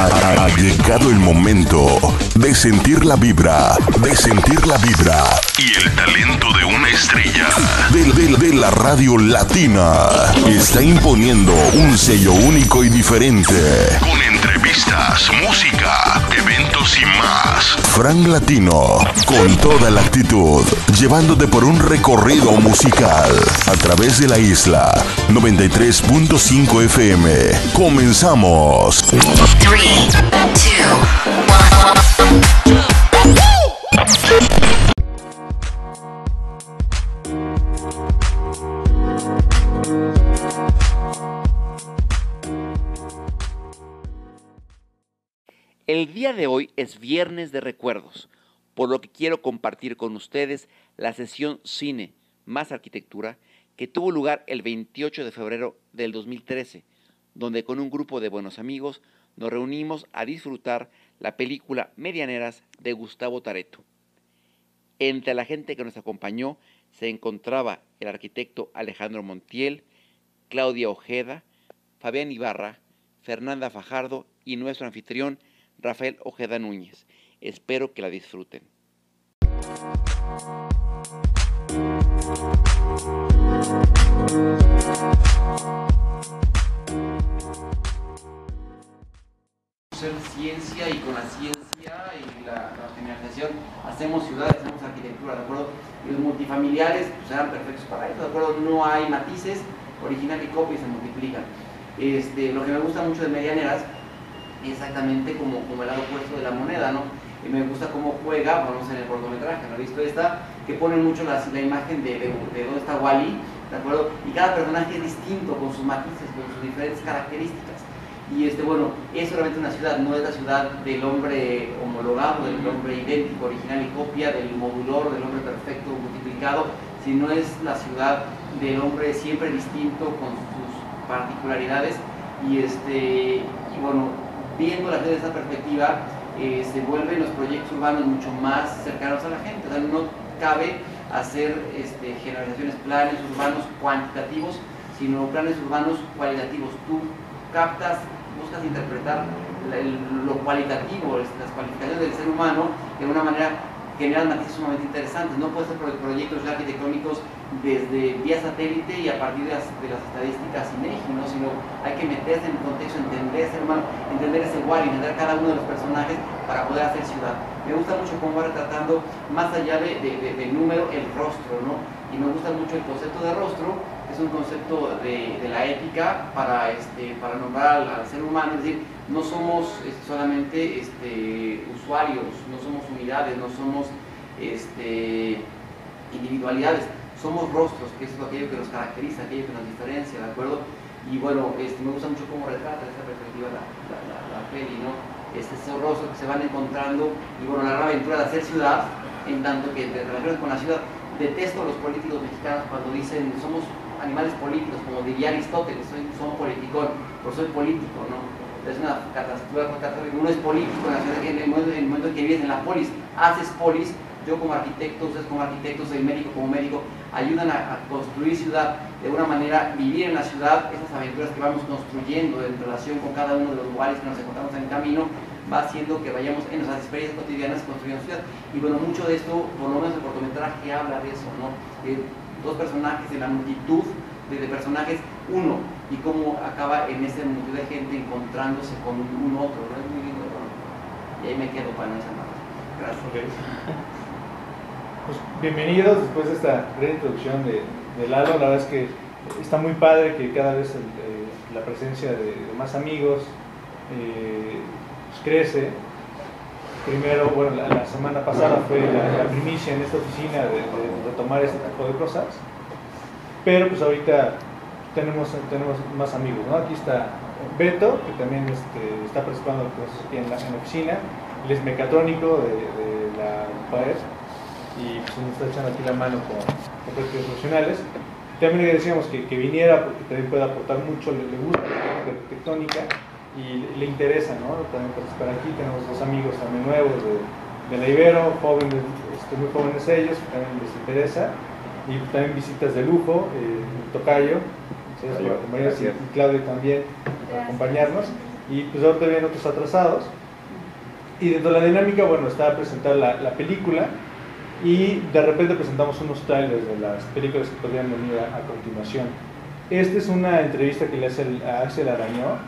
Ha, llegado el momento de sentir la vibra, de sentir la vibra y el talento de una estrella de, de- la radio latina. Está imponiendo un sello único y diferente. Con entrevistas, música, eventos y más. Frank Latino, con toda la actitud, llevándote por un recorrido musical a través de la isla 93.5 FM. Comenzamos. Three, El día de hoy es viernes de recuerdos, por lo que quiero compartir con ustedes la sesión Cine más Arquitectura que tuvo lugar el 28 de febrero del 2013, donde con un grupo de buenos amigos nos reunimos a disfrutar la película Medianeras de Gustavo Tareto. Entre la gente que nos acompañó se encontraba el arquitecto Alejandro Montiel, Claudia Ojeda, Fabián Ibarra, Fernanda Fajardo y nuestro anfitrión Rafael Ojeda Núñez. Espero que la disfruten. Hacer ciencia y con la ciencia y la, la hacemos ciudades, hacemos arquitectura, ¿de acuerdo? Y los multifamiliares pues, eran perfectos para eso, ¿de acuerdo? No hay matices, original y copia y se multiplican. Este, lo que me gusta mucho de Medianeras exactamente como, como el lado opuesto de la moneda, ¿no? Y me gusta cómo juega, vamos en el cortometraje, ¿no he visto esta? Que ponen mucho la, la imagen de, de, de dónde está Wally, ¿de acuerdo? Y cada personaje es distinto, con sus matices, con sus diferentes características. Y este, bueno, es solamente una ciudad, no es la ciudad del hombre homologado, del hombre idéntico, original y copia, del modulor, del hombre perfecto multiplicado, sino es la ciudad del hombre siempre distinto con sus particularidades. Y, este, y bueno, viendo la desde esa perspectiva, eh, se vuelven los proyectos urbanos mucho más cercanos a la gente. O sea, no cabe hacer este, generalizaciones, planes urbanos cuantitativos, sino planes urbanos cualitativos. Tú captas, buscas interpretar lo cualitativo, las cualificaciones del ser humano de una manera generan matices sumamente interesantes. No puedes hacer pro- proyectos arquitectónicos desde vía satélite y a partir de las, de las estadísticas INEGI, ¿no? sino hay que meterse en el contexto, entender ese humano, entender ese igual, entender cada uno de los personajes para poder hacer ciudad. Me gusta mucho cómo va retratando, más allá de, de- de- número, el rostro, ¿no? Y me gusta mucho el concepto de rostro, es un concepto de, la ética para, este, nombrar al, ser humano, es decir, no somos este, solamente este, usuarios, no somos unidades, no somos individualidades, somos rostros, que es aquello que nos caracteriza, aquello que nos diferencia, ¿de acuerdo? Y bueno, me gusta mucho cómo retrata esta perspectiva la, la, la, peli, ¿no? Este, esos rostros que se van encontrando y bueno, la gran aventura de hacer ciudad, en tanto que de relaciones con la ciudad, detesto a los políticos mexicanos cuando dicen somos animales políticos, como diría Aristóteles, soy, son politicón, pues soy político, ¿no? Es una catástrofe, uno es político en, el momento, en el momento en que vives en la polis, haces polis, yo como arquitecto, ustedes como arquitectos, el médico como médico, ayudan a, construir ciudad de una manera, vivir en la ciudad, esas aventuras que vamos construyendo en relación con cada uno de los lugares que nos encontramos en el camino, va haciendo que vayamos en nuestras experiencias cotidianas construyendo ciudad. Y bueno, mucho de esto, por lo menos el cortometraje habla de eso, ¿no? De dos personajes, de la multitud de, personajes, uno, y cómo acaba en esa multitud de gente encontrándose con un otro, ¿no? Es muy lindo, ¿no? Y ahí me quedo para esa más. Gracias. Pues bienvenidos después de esta breve introducción de, de Lalo. La verdad es que está muy padre que cada vez eh, la presencia de, de más amigos eh, pues crece. Primero, bueno, la, semana pasada fue la, primicia en esta oficina de, de retomar este tipo de cosas. Pero pues ahorita tenemos, tenemos más amigos, ¿no? Aquí está Beto, que también este, está participando pues, en la, oficina. Él es mecatrónico de, la UPAER y pues, nos está echando aquí la mano con, con proyectos profesionales. También le decíamos que, que viniera porque también puede aportar mucho, le, le gusta la arquitectónica y le, interesa, ¿no? También participar aquí. Tenemos dos amigos también nuevos de, de la Ibero, jóvenes, este, muy jóvenes ellos, que también les interesa. Y también visitas de lujo, eh, Tocayo, por acompañarnos, y y Claudio también por acompañarnos. y pues ahorita vienen otros atrasados. Y dentro de la dinámica, bueno, está presentar la, la película y de repente presentamos unos trailers de las películas que podrían venir a, a continuación. Esta es una entrevista que le hace el, a Axel Arañó.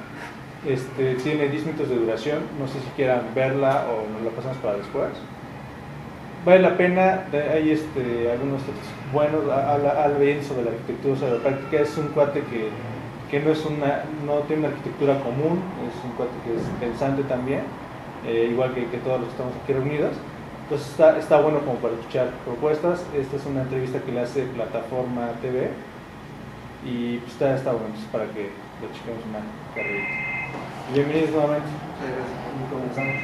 Este, tiene 10 minutos de duración. No sé si quieran verla o nos la pasamos para después. Vale la pena. Hay este, algunos buenos. Habla, bien sobre la arquitectura, sobre la práctica. Es un cuate que, que no, es una, no tiene una arquitectura común. Es un cuate que es pensante también. Eh, igual que, todos los que estamos aquí reunidos. Entonces está, está bueno como para escuchar propuestas. Esta es una entrevista que le hace Plataforma TV y pues está, está bueno entonces, para que lo chequemos una carrerita. Bienvenidos nuevamente. Y comenzamos.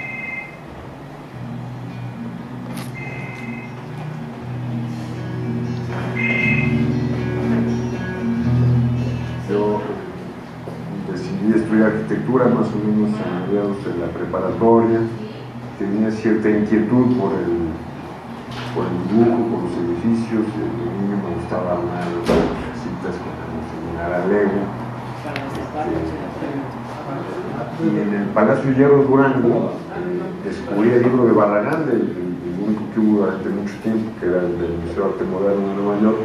Yo decidí estudiar arquitectura más o menos a mediados de la preparatoria. Tenía cierta inquietud por el, por el dibujo, por los edificios. De niño me gustaba armar casitas con la Lego. Y en el Palacio Hierro Durango descubrí el libro de Barragán, el, el único que hubo durante mucho tiempo, que era el del Museo de Arte Moderno de Nueva York,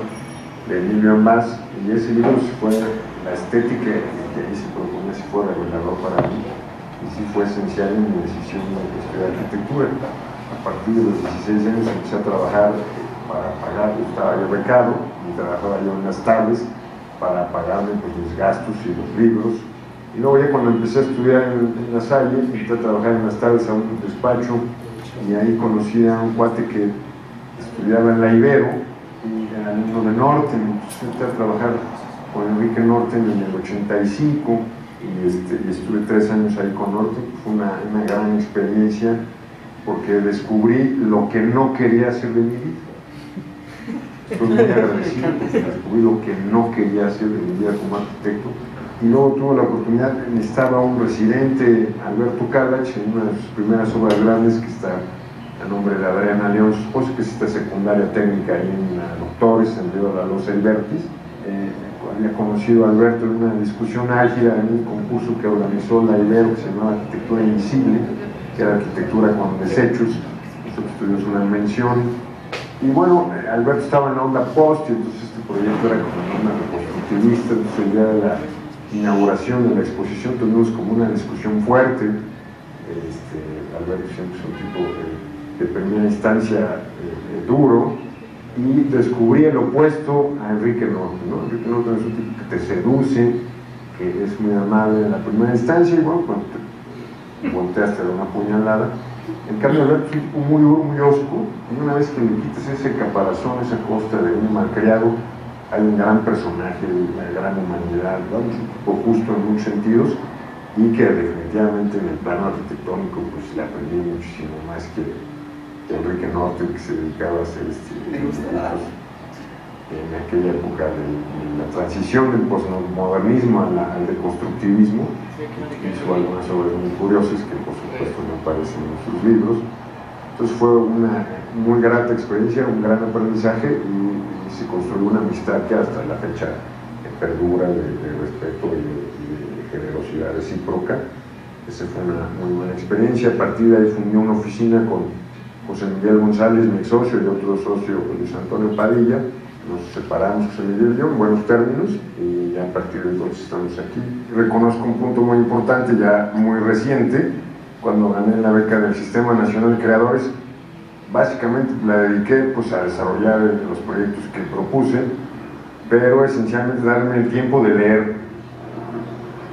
de Emilio Ambas, y ese libro sí fue la estética que ahí se proponía, si fue revelador para mí, y sí fue esencial en mi decisión de estudiar arquitectura. A partir de los 16 años empecé a trabajar para pagar, estaba yo becado, y trabajaba yo en las tardes para pagarme pues, mis gastos y los libros. Y luego ya cuando empecé a estudiar en, en la Salle, empecé a trabajar en las tardes a un despacho, y ahí conocí a un cuate que estudiaba en la Ibero, y era alumno de Norten, entonces entré a trabajar con Enrique Norten en el 85 y, este, y estuve tres años ahí con Norten, fue una, gran experiencia porque descubrí lo que no quería hacer de mi vida. Estoy muy agradecido descubrí lo que no quería hacer de mi vida como arquitecto y luego tuve la oportunidad, necesitaba un residente, Alberto Calach, en una de sus primeras obras grandes que está a nombre de Adriana León, su que es esta secundaria técnica ahí en la Doctores, en Río de la Albertis. Eh, había conocido a Alberto en una discusión álgida en un concurso que organizó la Ibero, que se llamaba Arquitectura Invisible, que era arquitectura con desechos. Nosotros tuvimos una mención. Y bueno, Alberto estaba en la onda post, y entonces este proyecto era como una reconstructivista, entonces día de la inauguración de la exposición tuvimos como una discusión fuerte. Este, Alberto siempre es un tipo de, de primera instancia eh, duro y descubrí el opuesto a Enrique Norte. ¿no? Enrique Norte es un tipo que te seduce, que es muy amable en la primera instancia y bueno, cuando te volteas te da una puñalada. En cambio, Alberto es un tipo muy duro, muy osco, y una vez que le quitas ese caparazón, esa costa de un malcriado, hay un gran personaje, una gran humanidad, ¿no? un tipo justo en muchos sentidos y que definitivamente en el plano arquitectónico pues le aprendí muchísimo más que, que Enrique Norte que se dedicaba a hacer este, en aquella época de, de, la transición del postmodernismo al, al deconstructivismo hizo algunas obras muy curiosas que por supuesto no aparecen en sus libros. Entonces fue una muy grata experiencia, un gran aprendizaje y, se construyó una amistad que hasta la fecha perdura de, de respeto y de, y de, generosidad recíproca. Esa fue una muy buena experiencia. A partir de ahí fundé una oficina con José Miguel González, mi socio, y otro socio, Luis Antonio Padilla. Nos separamos, José Miguel y yo, en buenos términos, y ya a partir de entonces estamos aquí. Reconozco un punto muy importante, ya muy reciente, cuando gané la beca del Sistema Nacional de Creadores, básicamente la dediqué pues, a desarrollar los proyectos que propuse, pero esencialmente darme el tiempo de leer,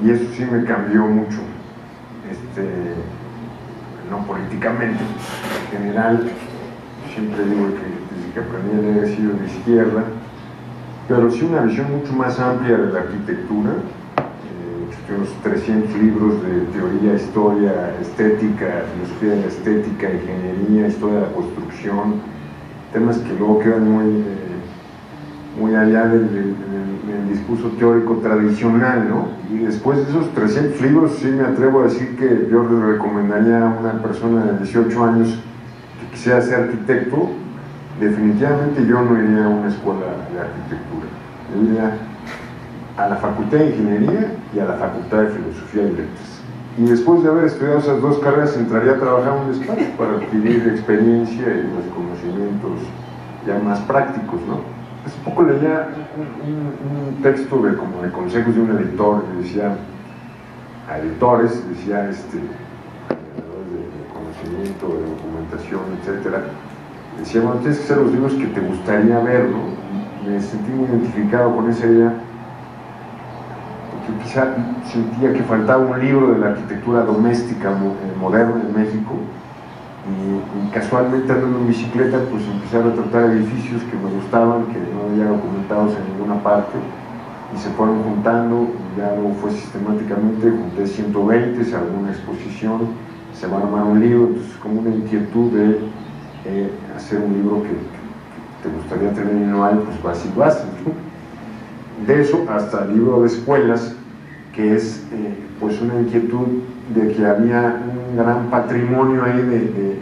y eso sí me cambió mucho, este, no políticamente, en general, siempre digo que desde que aprendí a leer he sido de izquierda, pero sí una visión mucho más amplia de la arquitectura, unos 300 libros de teoría, historia, estética, filosofía de la estética, ingeniería, historia de la construcción, temas que luego quedan muy, eh, muy allá del, discurso teórico tradicional, ¿no? Y después de esos 300 libros, sí me atrevo a decir que yo le recomendaría a una persona de 18 años que quisiera ser arquitecto, definitivamente yo no iría a una escuela de arquitectura, a la Facultad de Ingeniería y a la Facultad de Filosofía y Letras. y después de haber estudiado esas dos carreras entraría a trabajar en un despacho para adquirir experiencia y los conocimientos ya más prácticos, ¿no? Hace poco leía un, un, texto de, como de consejos de un editor que decía a editores, decía este, de, conocimiento, de documentación, etcétera, decía, bueno, tienes que ser los libros que te gustaría ver, ¿no? Me sentí muy identificado con esa idea quizá sentía que faltaba un libro de la arquitectura doméstica eh, moderna en México y, casualmente andando en bicicleta pues empecé a tratar edificios que me gustaban, que no había documentados en ninguna parte y se fueron juntando y ya luego fue sistemáticamente, junté 120, se armó una exposición, se va a armar un libro, entonces como una inquietud de eh, hacer un libro que, te gustaría tener y no hay, pues vas y vas. De eso hasta el libro de escuelas, que es eh, pues una inquietud de que había un gran patrimonio ahí de,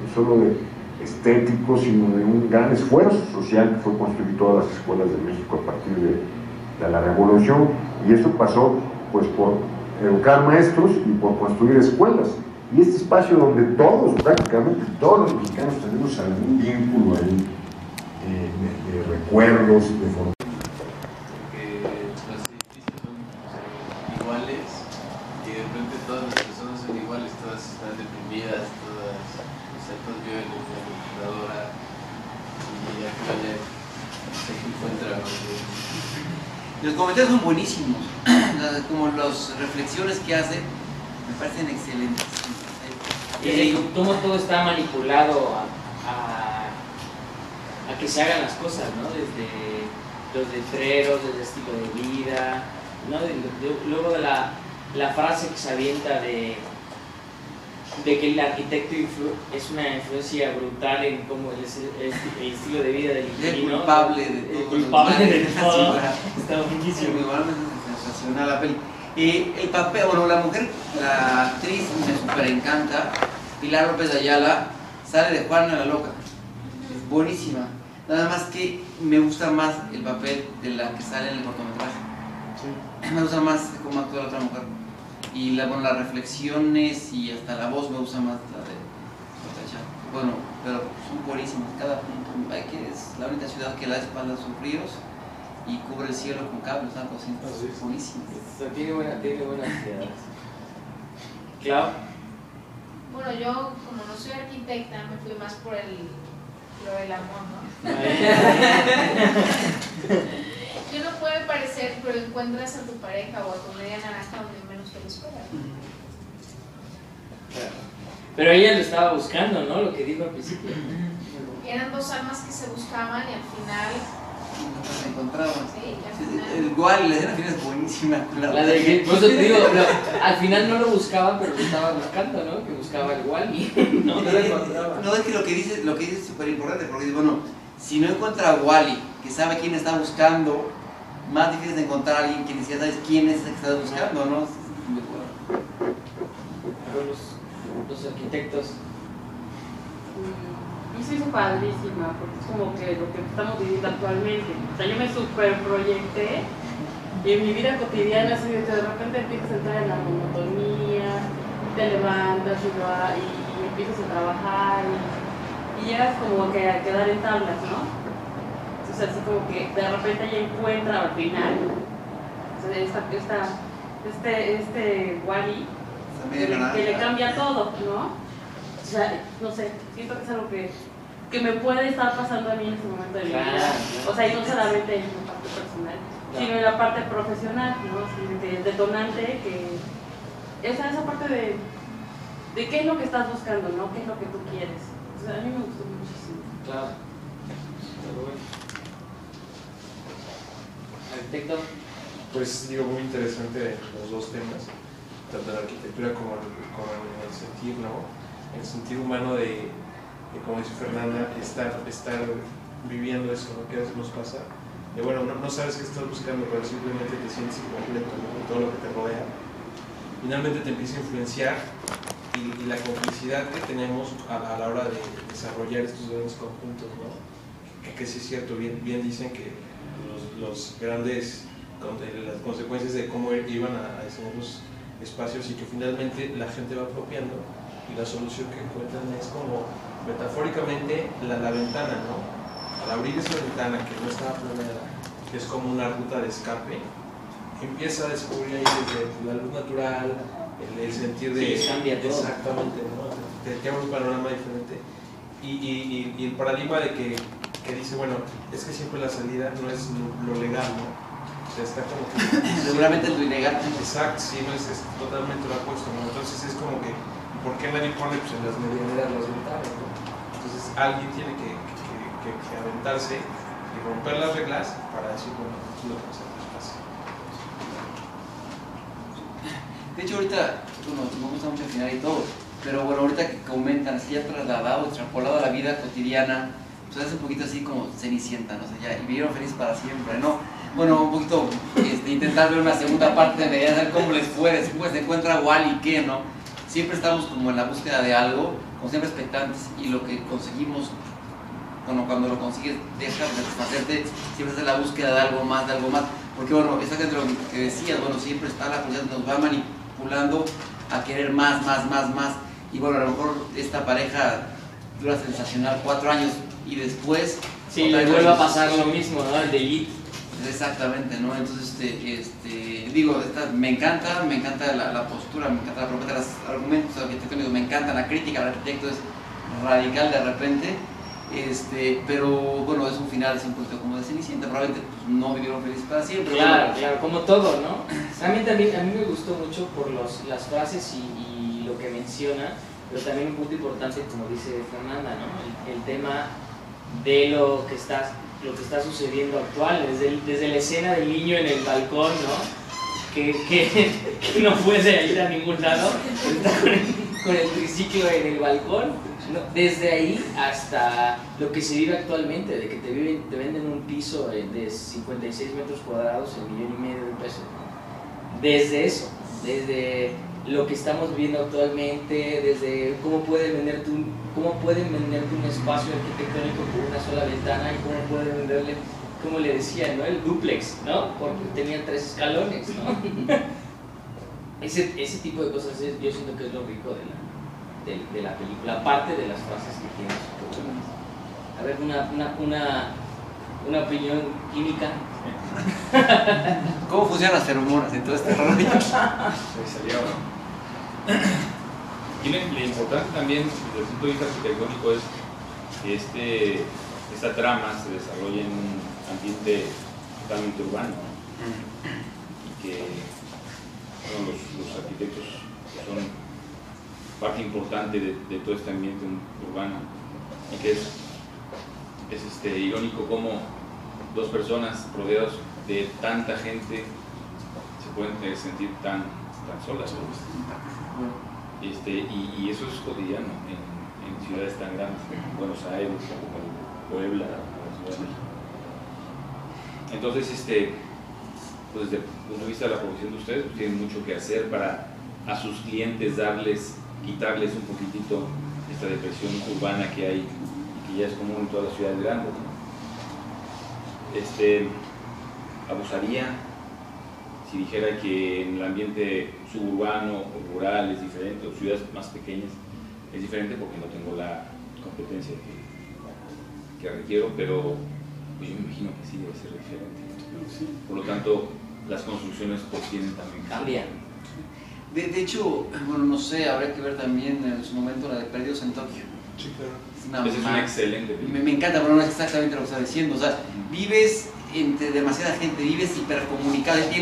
no solo de estético, sino de un gran esfuerzo social que fue construir todas las escuelas de México a partir de, la revolución. Y eso pasó pues por educar maestros y por construir escuelas. Y este espacio donde todos, prácticamente todos los mexicanos tenemos algún vínculo ahí eh, de, recuerdos, de formación Comentarios son buenísimos, como las reflexiones que hace, me parecen excelentes. Eh, cómo todo está manipulado a, a, que se hagan las cosas, ¿no? Desde los letreros, desde el estilo de vida, ¿no? luego de la, la frase que se avienta de de que el arquitecto es una influencia brutal en cómo el, el, estilo de vida del inquilino. El culpable de todo. El culpable de todo. Está buenísimo. sensacional la peli. Eh, el papel, bueno, la mujer, la actriz me super encanta, Pilar López de Ayala, sale de Juana la Loca. Es buenísima. Nada más que me gusta más el papel de la que sale en el cortometraje. Sí. Me gusta más cómo actúa la otra mujer y la, bueno, las reflexiones y hasta la voz me gusta más la de bueno, pero son buenísimas cada punto. Hay que es la única ciudad que da espalda a sus ríos y cubre el cielo con cables, algo así. Es buenísimo. Tiene buena, tiene buenas ideas. Clau. Bueno, yo como no soy arquitecta me fui más por el lo del amor, ¿no? ¿Qué no puede parecer, pero encuentras a tu pareja o a tu media naranja donde menos te lo esperas. Pero ella lo estaba buscando, ¿no? Lo que dijo al principio. Eran dos almas que se buscaban y al final Sí, al final... El igual, la escena es buenísima. La, de que, por eso te digo, al final no lo buscaba, pero lo estaba buscando, ¿no? Que buscaba el Wally. no, no lo encontraba. No, es que lo que dice, lo que dice es súper importante, porque bueno, si no encuentra a Wally, que sabe quién está buscando, más difícil de encontrar a alguien que ni siquiera sabes quién es el que estás buscando, ¿no? Los, los arquitectos. Y se hizo padrísima, porque es como que lo que estamos viviendo actualmente. O sea, yo me super proyecté y en mi vida cotidiana, así de repente empiezas a entrar en la monotonía, te levantas y, y empiezas a trabajar y, y llegas como que a quedar en tablas, ¿no? o sea, así como que de repente ella encuentra al final, o sea, esta, esta, este, este Wally, que, le, cambia todo, ¿no? O sea, no sé, siento que es algo que, que me puede estar pasando a mí en este momento de mi vida. O sea, y no solamente en la parte personal, sino en la parte profesional, ¿no? Detonante, que esa, esa parte de, de qué es lo que estás buscando, ¿no? ¿Qué es lo que tú quieres? O sea, a mí me gustó muchísimo. Claro. arquitecto? Pues digo, muy interesante los dos temas, tanto la arquitectura como, el sentir, ¿no? El sentido humano de, como dice Fernanda, estar, estar viviendo eso, ¿no? Que a nos pasa. De, bueno, no, sabes qué estás buscando, pero simplemente te sientes incompleto con todo lo que te rodea. Finalmente te empieza a influenciar y, la complicidad que tenemos a, la hora de desarrollar estos grandes conjuntos, ¿no? Que, que sí es cierto, bien, bien dicen que los, grandes las consecuencias de cómo iban a, diseñar los, espacios y que finalmente la gente va apropiando y la solución que encuentran es como metafóricamente la, la ventana, ¿no? Al abrir esa ventana que no estaba planeada, que es como una ruta de escape, empieza a descubrir ahí desde la luz natural, el, el sentir de... Sí, cambia todo. Exactamente, ¿no? Te, te un panorama diferente. Y, y, y, y el paradigma de que, que dice, bueno, es que siempre la salida no es lo, lo legal, ¿no? O sea, está como que Seguramente lo ilegal. Exacto, sí, no es, es totalmente lo opuesto, ¿no? Entonces es como que, ¿por qué nadie pone pues, en las medianeras las ventanas, ¿no? Entonces alguien tiene que, que, que, que aventarse y romper las reglas para decir, bueno, aquí lo que se pasa. De hecho, ahorita, bueno, me gusta mucho el final y todo, pero bueno, ahorita que comentan, así ya trasladado, extrapolado a la vida cotidiana, pues es un poquito así como cenicienta, no sé, ya, y vivieron feliz para siempre, ¿no? Bueno, un poquito este, intentar ver una segunda parte de mediana, ver cómo les fue, después se encuentra Wally, ¿qué, no? Siempre estamos como en la búsqueda de algo, como siempre expectantes, y lo que conseguimos, bueno, cuando lo consigues, deja de satisfacerte, siempre es la búsqueda de algo más, de algo más, porque bueno, exactamente lo que decías, bueno, siempre está la curiosidad, nos va manipulando a querer más, más, más, más, y bueno, a lo mejor esta pareja dura sensacional cuatro años, y después... Sí, le vuelve a pasar lo mismo, ¿no? El delito. Exactamente, ¿no? Entonces, este, este, digo, me encanta, me encanta la, postura, me encanta la propuesta, los argumentos arquitectónicos, me encanta la crítica al arquitecto, es radical de repente, este, pero bueno, es un final, es un poquito como de Cenicienta, probablemente pues, no vivieron felices para siempre. Claro, claro, como todo, ¿no? A mí también, a mí me gustó mucho por los, las frases y, lo que menciona, pero también un punto importante, como dice Fernanda, ¿no? El, tema de lo que está, lo que está sucediendo actual, desde, desde la escena del niño en el balcón, ¿no? Que, que, que no puede ir a ningún lado, con el, triciclo en el balcón, desde ahí hasta lo que se vive actualmente, de que te, viven, te venden un piso eh, de 56 metros cuadrados en millón y medio de pesos. Desde eso, desde lo que estamos viviendo actualmente, desde cómo pueden venderte un, cómo pueden venderte un espacio arquitectónico por una sola ventana y cómo pueden venderle, como le decía, ¿no? el duplex, ¿no? porque tenía tres escalones. ¿no? ese, ese tipo de cosas es- yo siento que es lo rico de la, de, de la película, aparte de las frases que tiene. A ver, una, una, una, una opinión química. ¿Cómo funcionan las feromonas en todo este rollo? Y lo, importante también desde el punto de vista arquitectónico es que este, esta trama se desarrolla en un ambiente totalmente urbano ¿no? y que los, arquitectos son parte importante de, todo este ambiente urbano y que es, es este, irónico como dos personas rodeadas de tanta gente se pueden eh, sentir tan, tan solas. ¿no? Este, y, y eso es cotidiano en, en ciudades tan grandes como Buenos Aires, como Puebla, como Ciudad de México. Entonces, este, pues desde el punto de vista de la profesión de ustedes, pues tienen mucho que hacer para a sus clientes darles, quitarles un poquitito esta depresión urbana que hay y que ya es común en todas las ciudades grandes. ¿no? Este, abusaría si dijera que en el ambiente suburbano o rural es diferente, o ciudades más pequeñas es diferente porque no tengo la competencia que, que requiero, pero pues yo me imagino que sí debe ser diferente. Por lo tanto, las construcciones pues tienen también Cambian. De, de hecho, bueno, no sé, habría que ver también en su momento la de Perdidos en Tokio. Sí, claro. Es una Esa es una excelente Me, película. me encanta, pero no es exactamente lo que está diciendo. O sea, vives entre demasiada gente, vives hipercomunicado, y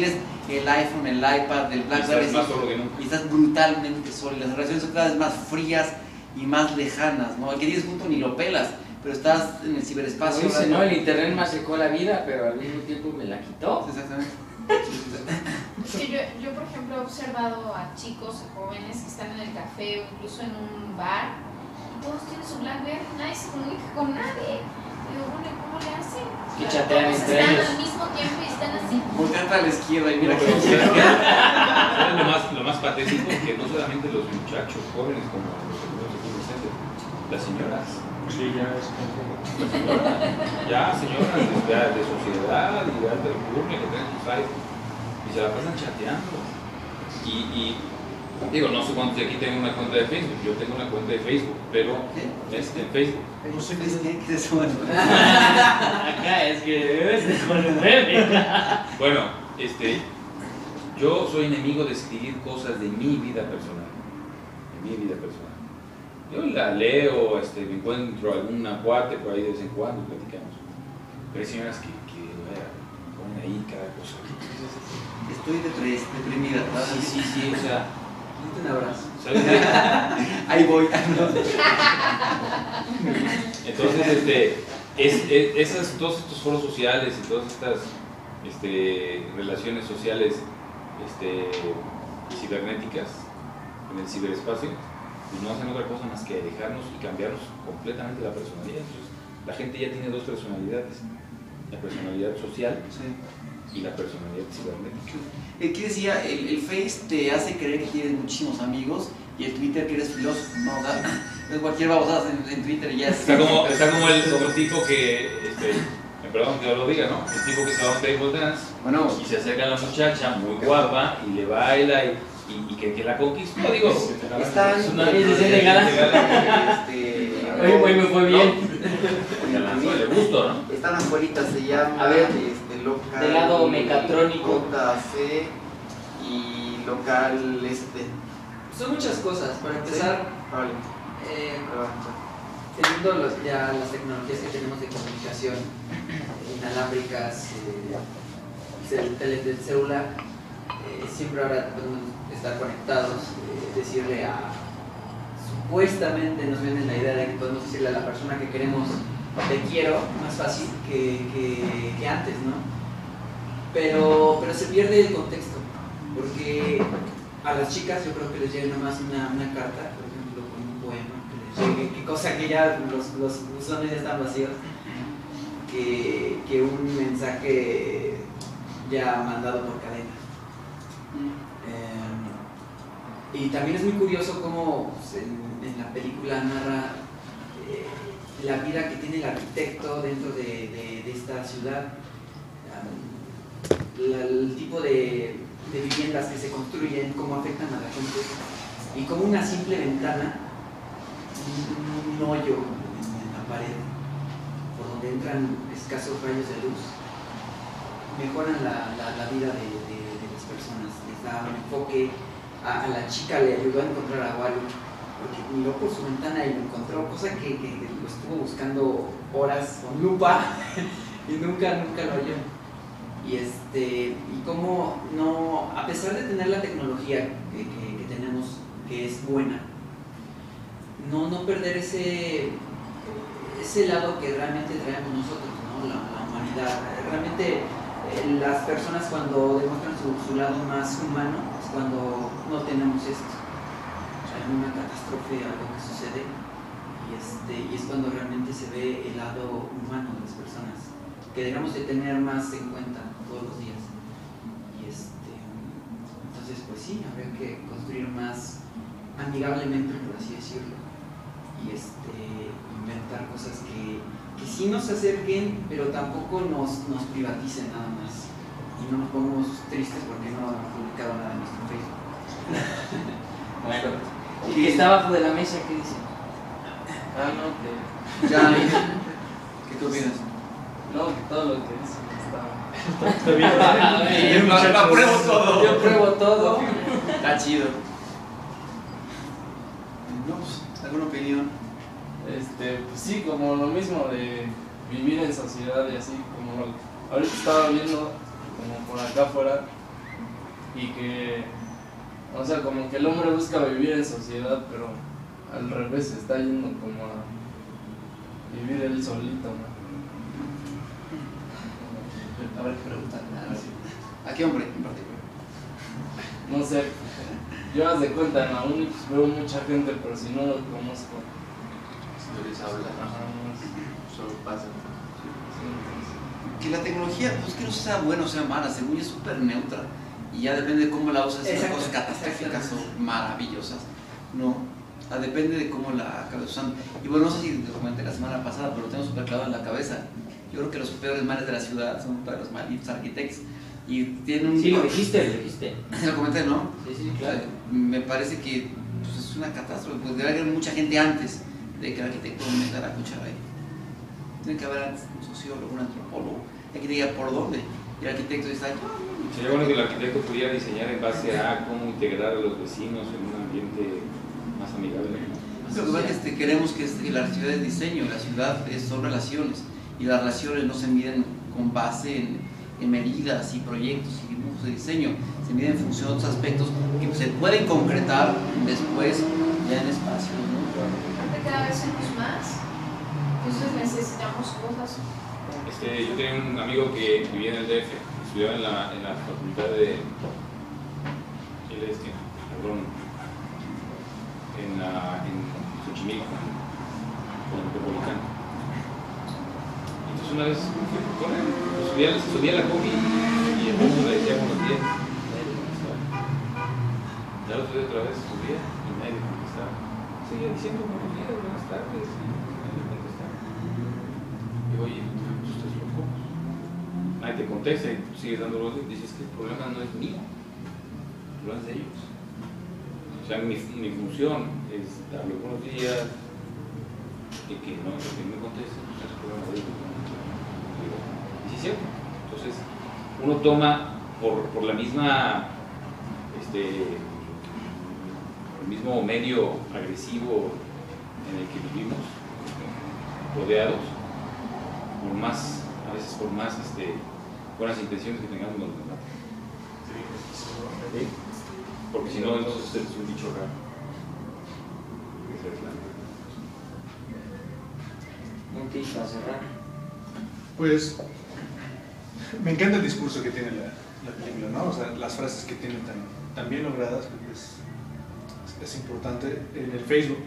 tienes el iPhone, el iPad, el BlackBerry, estás más solo que nunca. y estás brutalmente solo. y Las relaciones son cada vez más frías y más lejanas, ¿no? El que tienes junto ni lo pelas, pero estás en el ciberespacio. dice, ¿no? El internet me acercó la vida, pero al mismo tiempo me la quitó. Exactamente. Es que yo, yo, por ejemplo, he observado a chicos jóvenes que están en el café o incluso en un bar y todos tienen su Blackberry, nadie se comunica con nadie. Digo, bueno, ¿y ¿cómo le hacen? Que chatean entre están ellos. al mismo tiempo y están así. Voltear para la izquierda y mira No, que pero ¿sabes qué? ¿Sabes lo más, lo más patético? Que no solamente los muchachos jóvenes como los presentes, las señoras. Sí, ya es como... Las señoras, ya señoras de, de, de sociedad y de alta que tienen sus y se la pasan chateando. Y, y digo, no sé cuántos de aquí tengo una cuenta de Facebook. Yo tengo una cuenta de Facebook, pero es en Facebook. No sé qué es, bueno. Acá es que es. Bueno, este, yo soy enemigo de escribir cosas de mi vida personal. De mi vida personal. Yo la leo, este, me encuentro alguna cuate por ahí de vez en cuando, platicamos. Pero hay señoras que, que ponen ahí cada cosa. Estoy deprimida. Sí, sí, sí, o sea, un abrazo. Ahí voy. Entonces, este, es, es- esas, todos estos foros sociales y todas estas este, relaciones sociales este, cibernéticas en el ciberespacio, pues no hacen otra cosa más que alejarnos y cambiarnos completamente la personalidad. Entonces, la gente ya tiene dos personalidades, la personalidad social y la personalidad cibernética. Eh, ¿Qué decía? El, el Face te hace creer que tienes muchísimos amigos y el Twitter que eres filósofo, ¿no? O sea, es cualquier babosada en, en Twitter y ya es. Está como, está como, el, como el tipo que, este, perdón que yo lo diga, ¿no? El tipo que se va a un table dance Bueno, y se acerca a la muchacha muy guapa y le baila y, y, y que, que la conquistó, digo. están. Se siente gala. Este, me fue bien. No, le gustó, ¿no? Están afuera, se llama. A ver, este, local. del lado mecatrónico. JC y local este. Son muchas cosas. Para empezar, Vale, eh, teniendo los- ya las tecnologías que tenemos de comunicación inalámbricas, eh, cel- tele- del celular, eh, siempre ahora podemos estar conectados, eh, decirle a supuestamente nos venden la idea de que podemos decirle a la persona que queremos te quiero más fácil que, que- que antes, ¿no? Pero, pero se pierde el contexto, porque a las chicas yo creo que les llega nomás una, una carta, por ejemplo, con un poema, que les llegue, que cosa que ya los, los buzones ya están vacíos, que, que un mensaje ya mandado por cadena. Eh, y también es muy curioso cómo pues, en, la película narra eh, la vida que tiene el arquitecto dentro de, de- esta ciudad, el tipo de, viviendas que se construyen, cómo afectan a la gente y como una simple ventana, un, hoyo en, la pared por donde entran escasos rayos de luz, mejoran la, vida de, las personas, les da un enfoque. A, a la chica le ayudó a encontrar a Walu, porque miró por su ventana y lo encontró, cosa que, que lo estuvo buscando horas con lupa y nunca, nunca lo halló. Y, este, y cómo no, a pesar de tener la tecnología que, que- tenemos, que es buena, no, no perder ese, ese lado que realmente traemos nosotros, ¿no? la, humanidad. Realmente eh, las personas cuando demuestran su, su lado más humano es cuando no tenemos esto. Hay una catástrofe, algo que sucede, y, este, y es cuando realmente se ve el lado humano de las personas, que debemos de tener más en cuenta todos los días. Y este, entonces, pues sí, habría que construir más amigablemente, por así decirlo, y este, inventar cosas que, que sí nos acerquen, pero tampoco nos, nos privaticen nada más. Y no nos pongamos tristes porque no han publicado nada en nuestro Facebook. Bueno, que está abajo de la mesa, ¿qué dice? Ah, no, que, Ya, ¿qué tú opinas? No, que todo lo que dicen está... Está bien. Ah, muchachos. apruebo todo. Yo pruebo todo. Está chido. No, pues, ¿alguna opinión? Este, pues sí, como lo mismo de vivir en sociedad y así, como ahorita estaba viendo como por acá afuera y que, o sea, como que el hombre busca vivir en sociedad, pero al revés se está yendo como a vivir él solito, ¿no? A ver, ¿qué pregunta? ¿A qué hombre en particular? No sé, yo haz de cuenta, en la uni pues, veo mucha gente, pero si no los conozco, Si no les habla. Solo pasa. sí, Que la tecnología, pues que no sea buena o sea mala, según yo es súper neutra. Y ya depende de cómo la usas, son Exacto, cosas catastróficas o maravillosas. No, depende de cómo la acabes usando. Y bueno, no sé si te comenté la semana pasada, pero lo tengo súper claro en la cabeza. Yo creo que los peores males de la ciudad son para los malditos arquitectos. y tiene un... Sí, lo dijiste, lo dijiste. Lo comenté, ¿no? Sí, sí, claro. Me parece que pues, es una catástrofe, pues debe haber mucha gente antes de que el arquitecto meta la cuchara ahí. Tiene que haber antes un sociólogo, un antropólogo, hay que diga por dónde. Y el arquitecto está ahí. Sería bueno que el arquitecto pudiera diseñar en base a cómo integrar a los vecinos en un ambiente más amigable. Lo que pasa es que este, queremos que este- la ciudad es diseño, la ciudad es- son relaciones y las relaciones no se miden con base en, en medidas y proyectos y dibujos de diseño, se miden en función de otros aspectos que se pueden concretar después ya en espacios. ¿no? Cada vez somos más, entonces necesitamos cosas. Este, yo tenía un amigo que vivía en el DF, estudiaba en la, en la facultad de. Él es, perdón, en, la, en Xochimilco, con el Metropolitano. Una vez fui con pues, subía, subía la combi y el mozo le decía buenos días. Ya otro día otra vez subía y nadie contestaba. Seguía diciendo buenos días, buenas tardes y nadie contestaba. Digo, oye, pues estás loco. Nadie te contesta y tú sigues dando los Dices que el problema no es mío, el problema es de ellos. O sea, mi, mi función es darle buenos días y que no, que me conteste, pues es el problema de ellos. Entonces, uno toma por, por la misma, este, el mismo medio agresivo en el que vivimos, rodeados, por más, a veces por más este, buenas intenciones que tengamos los demás. ¿Sí? Porque si no, entonces es un bicho raro. La- Monty, para cerrar. Pues me encanta el discurso que tiene la, la película, ¿no? O sea, las frases que tiene tan, tan bien logradas, es, es importante. En el Facebook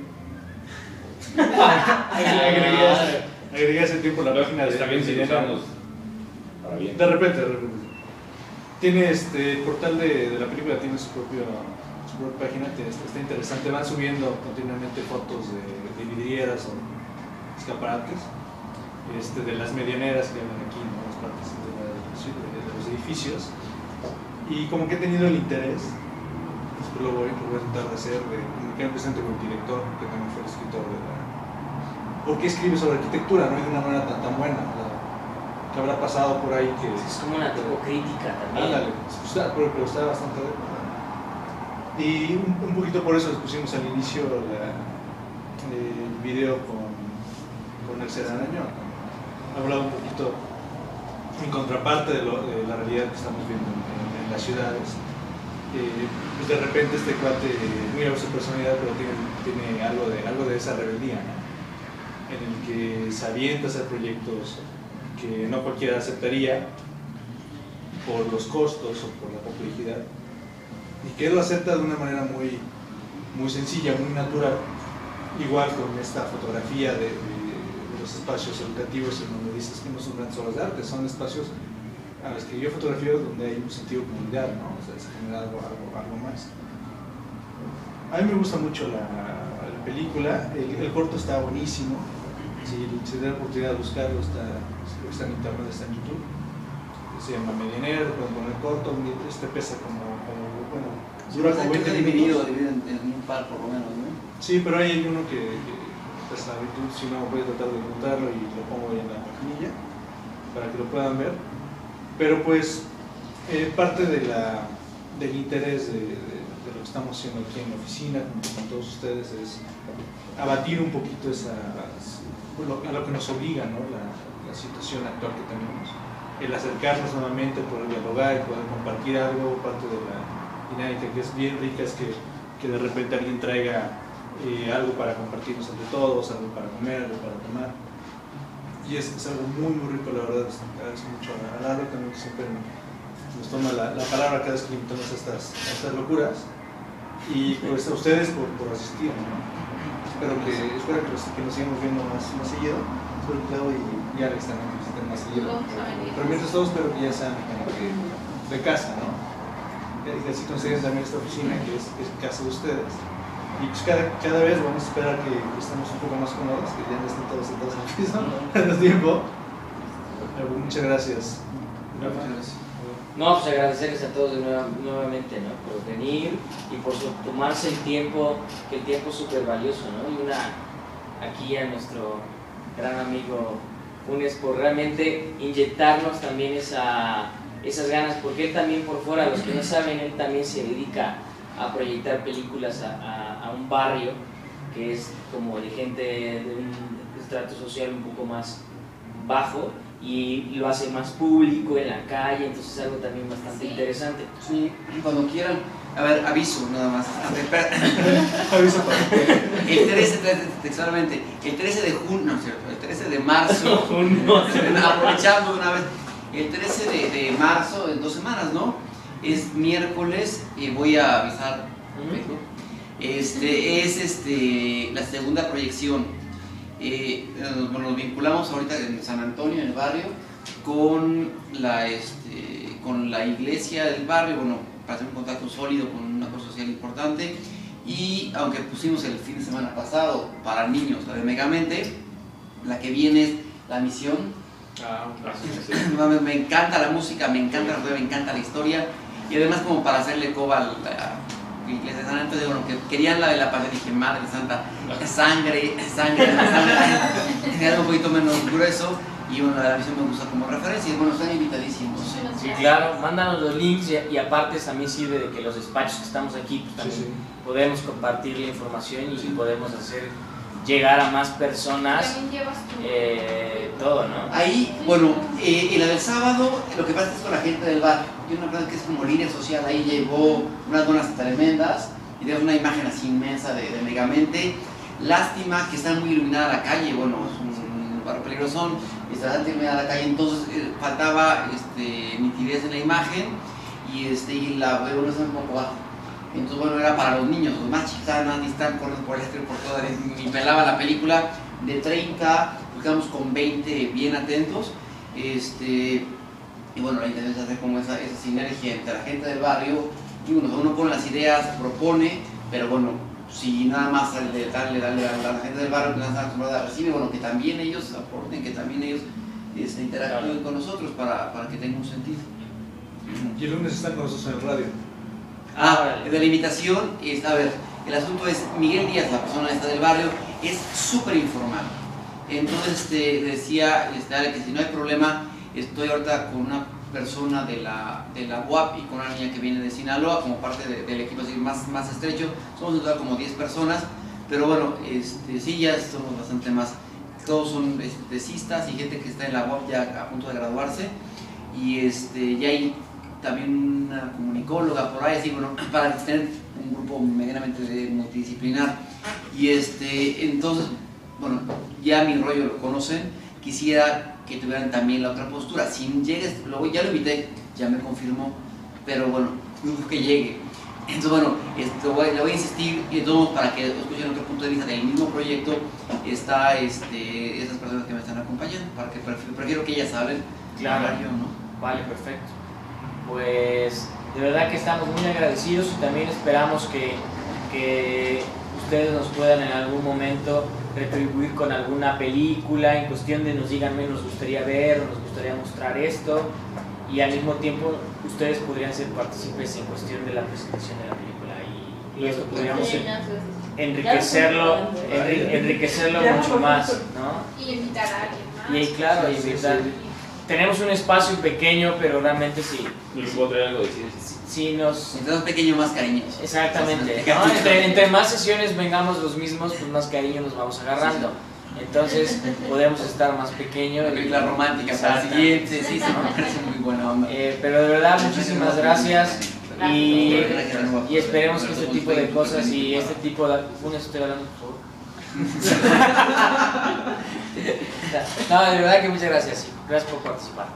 agregué, hace- agregué hace tiempo la página de Está bien si para bien. De repente, de repente. Tiene este el portal de, de la película, tiene su, propio, su propia página, tiene- está interesante. Van subiendo continuamente fotos de, de vidrieras o escaparates, este, de las medianeras que hablan aquí, ¿no? las partes de, los edificios. Y como que he tenido el interés, después lo voy, lo voy a tratar de hacer, de comunicarme presente con el director, que también fue el escritor de la. ¿Por qué escribe sobre arquitectura? No hay de una manera tan, tan buena. la- que habrá pasado por ahí que. Es como una tipo crítica también. Ándale, está- pero, pero está bastante. Y un, un poquito por eso les pusimos al inicio la- el video con, con el Seranaño. Hablaba un poquito en contraparte de, la realidad que estamos viendo en, en- las ciudades. Eh, pues de repente este cuate, muy a su personalidad, pero tiene, algo, de, algo de esa rebeldía, en el que se avienta a hacer proyectos que no cualquiera aceptaría por los costos o por la complejidad. Y que lo acepta de una manera muy, muy sencilla, muy natural, igual con esta fotografía de los espacios educativos en donde dices que no son grandes obras de arte, son espacios a los que yo fotografío donde hay un sentido de comunidad, ¿no? o sea, se genera algo, algo, algo más. A mí me gusta mucho la, la película, el, el corto está buenísimo, si se da la oportunidad de buscarlo, está, está en internet, está en YouTube. Se llama Medianero, pueden poner corto, este pesa como, como bueno, dura como 20 Está dividido, dividido en, en un par por lo menos, ¿no? Sí, pero hay uno que, que en YouTube, si no voy a tratar de encontrarlo y lo pongo ahí en la paginilla para que lo puedan ver. Pero pues eh, parte de la, del interés de, de- de lo que estamos haciendo aquí en la oficina con, con todos ustedes es abatir un poquito esa, a lo que nos obliga ¿no? la, la situación actual que tenemos. El acercarnos nuevamente, poder dialogar, poder compartir algo, parte de la dinámica que es bien rica es que, que de repente alguien traiga eh, algo para compartirnos entre todos, algo para comer, algo para tomar. Y es, es algo muy, muy rico, la verdad. les Agradezco mucho a Lalo también que siempre nos toma la, la palabra cada vez que invitamos a estas, a estas locuras. Y pues a ustedes por, por asistir. ¿no? Espero que, espero que, nos sigamos viendo más, más seguido. Espero que Clau y, y Alex también nos más seguido. Pero mientras todos espero que ya sean como que de casa, ¿no? Que así consideren también esta oficina que es, es casa de ustedes. Y pues cada, cada vez vamos a esperar que, estemos un poco más cómodos, que ya no estén todos sentados en el piso al tiempo. Pero muchas gracias. Muchas gracias. No, pues agradecerles a todos nuevamente, ¿no? Por venir y por su- tomarse el tiempo, que el tiempo es súper valioso, ¿no? Y una, aquí a nuestro gran amigo Funes por realmente inyectarnos también esa, esas ganas, porque él también por fuera, los que no saben, él también se dedica a proyectar películas a- a un barrio que es como de gente de un estrato social un poco más bajo y lo hace más público en la calle, entonces es algo también bastante Sí. interesante. Sí, cuando quieran. A ver, aviso nada más. Aviso El 13, textualmente, el 13 de junio, no cierto, el 13 de marzo, aprovechando de una vez, el 13 de, de marzo, en dos semanas, ¿no? Es miércoles, y voy a avisar, este, es este, la segunda proyección. Eh, nos, bueno, nos vinculamos ahorita en San Antonio, en el barrio, con la, este, con la iglesia del barrio, bueno, para hacer un contacto sólido con una cosa social importante. Y aunque pusimos el fin de semana pasado para niños la de Megamente, la que viene es La Misión. Ah, me encanta la música, me encanta la rueda, me encanta la historia. Y además como para hacerle coba a iglesia de San Antonio, bueno, que querían la de la paz, dije, madre santa, sangre, sangre, sangre. Tenía algo un poquito menos grueso. Y bueno, la misión me gusta como referencia. Y bueno, están invitadísimos. Sí, claro, mándanos los links y, y aparte también sirve de que los despachos que estamos aquí pues, también Sí, sí. podemos compartir la información y podemos hacer llegar a más personas eh, todo, ¿no? Ahí, bueno, eh, en la del sábado, lo que pasa es con la gente del bar. Yo una verdad que es como línea social, ahí llevó unas donas tremendas y tenemos una imagen así inmensa de, de Megamente. Lástima que está muy iluminada la calle, bueno, es un barrio peligrosón, y está bastante iluminada la calle, entonces eh, faltaba este, nitidez en la imagen y, este, y la veo no está un poco bajo. Entonces, bueno, era para los niños, los más estaban están corriendo por el estreno por toda, ni pelaba la película. De 30, buscamos con 20 bien atentos. Este, y bueno, la intención es hacer como esa, esa sinergia entre la gente del barrio y uno, uno pone las ideas, propone, pero bueno, si nada más al de darle, darle a la gente del barrio que no está acostumbrada a recibir, bueno, que también ellos aporten, que también ellos este, interactúen con nosotros para, para que tenga un sentido. Y el lunes están con nosotros en el radio. Ah, de la invitación, es, a ver, el asunto es, Miguel Díaz, la persona esta del barrio, es súper informal. Entonces este, decía este, que si no hay problema, estoy ahorita con una persona de la, de la UAP y con una niña que viene de Sinaloa como parte de- del equipo así, más, más estrecho. Somos en total como 10 personas, pero bueno, este, sí, ya somos bastante más. Todos son este, tesistas y gente que está en la UAP ya a punto de graduarse. Y este, ya hay también una comunicóloga por ahí, así, bueno, para tener un grupo medianamente multidisciplinar. Y este, entonces, bueno, ya mi rollo lo conocen, quisiera que tuvieran también la otra postura. Si llegues, luego ya lo invité, ya me confirmó, pero bueno, dudo que llegue. Entonces, bueno, esto voy- le voy a insistir y todos modos, para que escuchen otro punto de vista del mismo proyecto, está este, esas personas que me están acompañando, para que prefiero, prefiero que ellas hablen, Claro. yo, ¿no? Vale, perfecto. Pues de verdad que estamos muy agradecidos y también esperamos que, que ustedes nos puedan en algún momento retribuir con alguna película en cuestión de nos digan, "Me, nos gustaría ver o nos gustaría mostrar esto y al mismo tiempo ustedes podrían ser partícipes en cuestión de la presentación de la película y, y esto podríamos enriquecerlo, enriquecerlo mucho más. ¿no? Y invitar a alguien más. Y claro, Sí, sí, invitar. Tenemos un espacio pequeño, pero realmente sí, Les puedo traer algo de decir. sí nos... Entre más pequeño, más cariñoso. Exactamente. Entre, entre más sesiones vengamos los mismos, pues más cariño nos vamos agarrando. Entonces podemos estar más pequeños. Una película romántica para Exactamente. siguiente, sí, sí, me parece muy buena onda. Eh, pero de verdad, muchísimas gracias. Y, y esperemos que este tipo de cosas y este tipo de... Una estoy hablando, por favor. No, de verdad que muchas gracias. sí. Gracias por participar.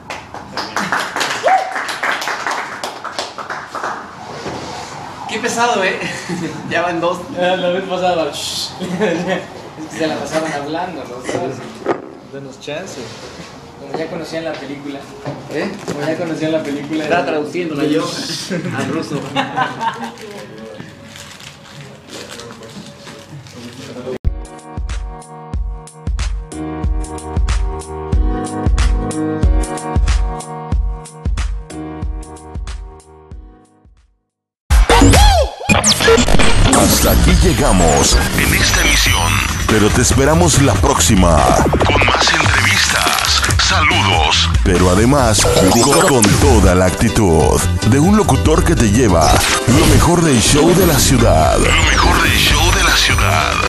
Qué pesado, ¿eh? ya van dos. La vez pasada, es que se la pasaban hablando, los dos. Denos chance. Como ya conocían la película. ¿Eh? Como ya conocían la película. Estaba traduciéndola yo al ruso. Llegamos en esta emisión. Pero te esperamos la próxima con más entrevistas, saludos, pero además con, toda la actitud de un locutor que te lleva lo mejor del show de la ciudad. Lo mejor del show de la ciudad.